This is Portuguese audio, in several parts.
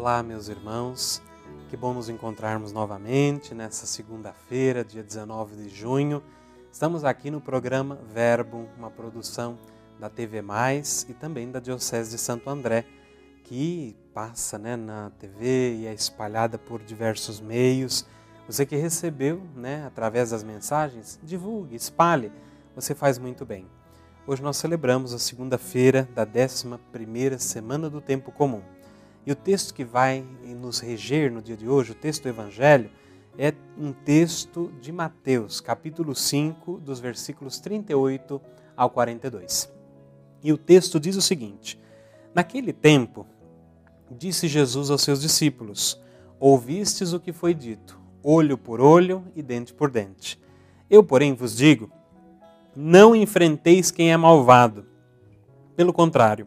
Olá, meus irmãos. Que bom nos encontrarmos novamente nessa segunda-feira, dia 19 de junho. Estamos aqui no programa Verbo, uma produção da TV Mais e também da Diocese de Santo André, que passa né, na TV e é espalhada por diversos meios. Você que recebeu né, através das mensagens, divulgue, espalhe. Você faz muito bem. Hoje nós celebramos a segunda-feira da 11ª semana do tempo comum. E o texto que vai nos reger no dia de hoje, o texto do Evangelho, é um texto de Mateus, capítulo 5, dos versículos 38 ao 42. E o texto diz o seguinte: Naquele tempo, disse Jesus aos seus discípulos: Ouvistes o que foi dito, olho por olho e dente por dente. Eu, porém, vos digo: não enfrenteis quem é malvado. Pelo contrário,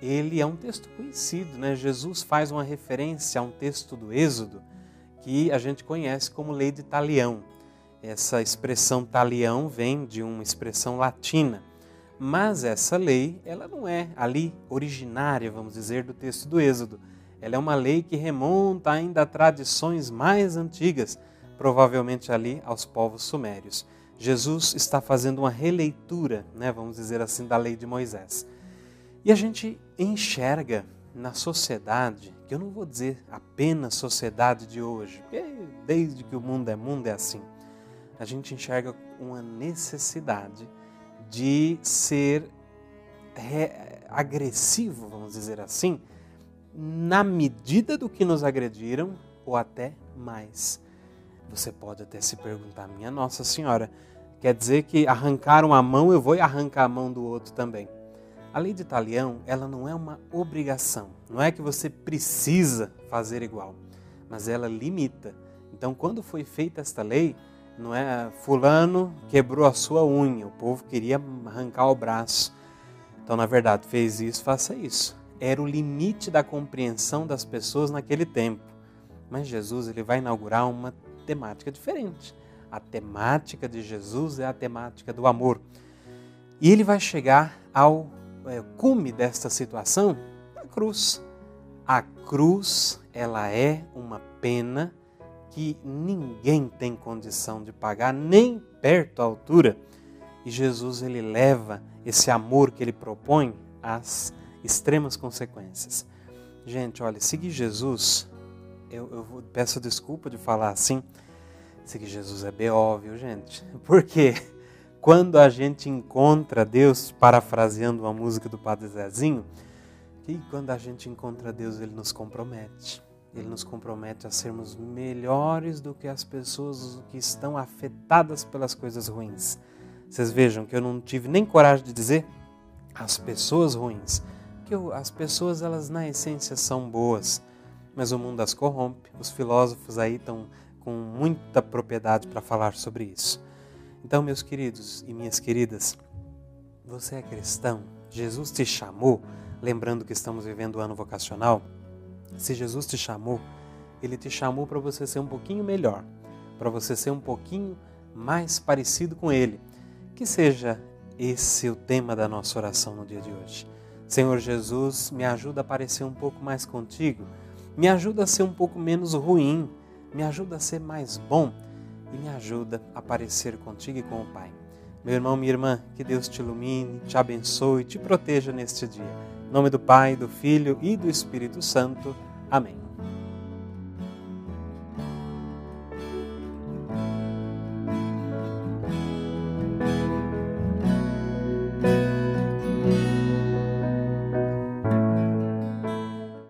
ele é um texto conhecido, né? Jesus faz uma referência a um texto do Êxodo que a gente conhece como lei de talião. Essa expressão talião vem de uma expressão latina, mas essa lei, ela não é ali originária, vamos dizer, do texto do Êxodo. Ela é uma lei que remonta ainda a tradições mais antigas, provavelmente ali aos povos sumérios. Jesus está fazendo uma releitura, né, vamos dizer assim, da lei de Moisés. E a gente enxerga na sociedade, que eu não vou dizer apenas sociedade de hoje, porque desde que o mundo é mundo é assim. A gente enxerga uma necessidade de ser agressivo, vamos dizer assim, na medida do que nos agrediram ou até mais. Você pode até se perguntar, minha Nossa Senhora, quer dizer que arrancaram a mão, eu vou arrancar a mão do outro também. A lei de talião, ela não é uma obrigação, não é que você precisa fazer igual, mas ela limita. Então, quando foi feita esta lei, não é fulano quebrou a sua unha, o povo queria arrancar o braço. Então, na verdade, fez isso, faça isso. Era o limite da compreensão das pessoas naquele tempo. Mas Jesus ele vai inaugurar uma temática diferente. A temática de Jesus é a temática do amor. E ele vai chegar ao é, cume desta situação? A cruz. A cruz, ela é uma pena que ninguém tem condição de pagar, nem perto à altura. E Jesus, ele leva esse amor que ele propõe às extremas consequências. Gente, olha, seguir Jesus, eu, eu peço desculpa de falar assim, seguir Jesus é B.O., viu, gente? Por quê? Quando a gente encontra Deus, parafraseando uma música do Padre Zezinho, que quando a gente encontra Deus, Ele nos compromete. Ele nos compromete a sermos melhores do que as pessoas que estão afetadas pelas coisas ruins. Vocês vejam que eu não tive nem coragem de dizer as pessoas ruins, que as pessoas elas na essência são boas, mas o mundo as corrompe. Os filósofos aí estão com muita propriedade para falar sobre isso. Então, meus queridos e minhas queridas, você é cristão? Jesus te chamou, lembrando que estamos vivendo o ano vocacional? Se Jesus te chamou, ele te chamou para você ser um pouquinho melhor, para você ser um pouquinho mais parecido com ele. Que seja esse o tema da nossa oração no dia de hoje. Senhor Jesus, me ajuda a parecer um pouco mais contigo, me ajuda a ser um pouco menos ruim, me ajuda a ser mais bom e me ajuda a parecer contigo e com o Pai. Meu irmão, minha irmã, que Deus te ilumine, te abençoe, te proteja neste dia. Em nome do Pai, do Filho e do Espírito Santo. Amém.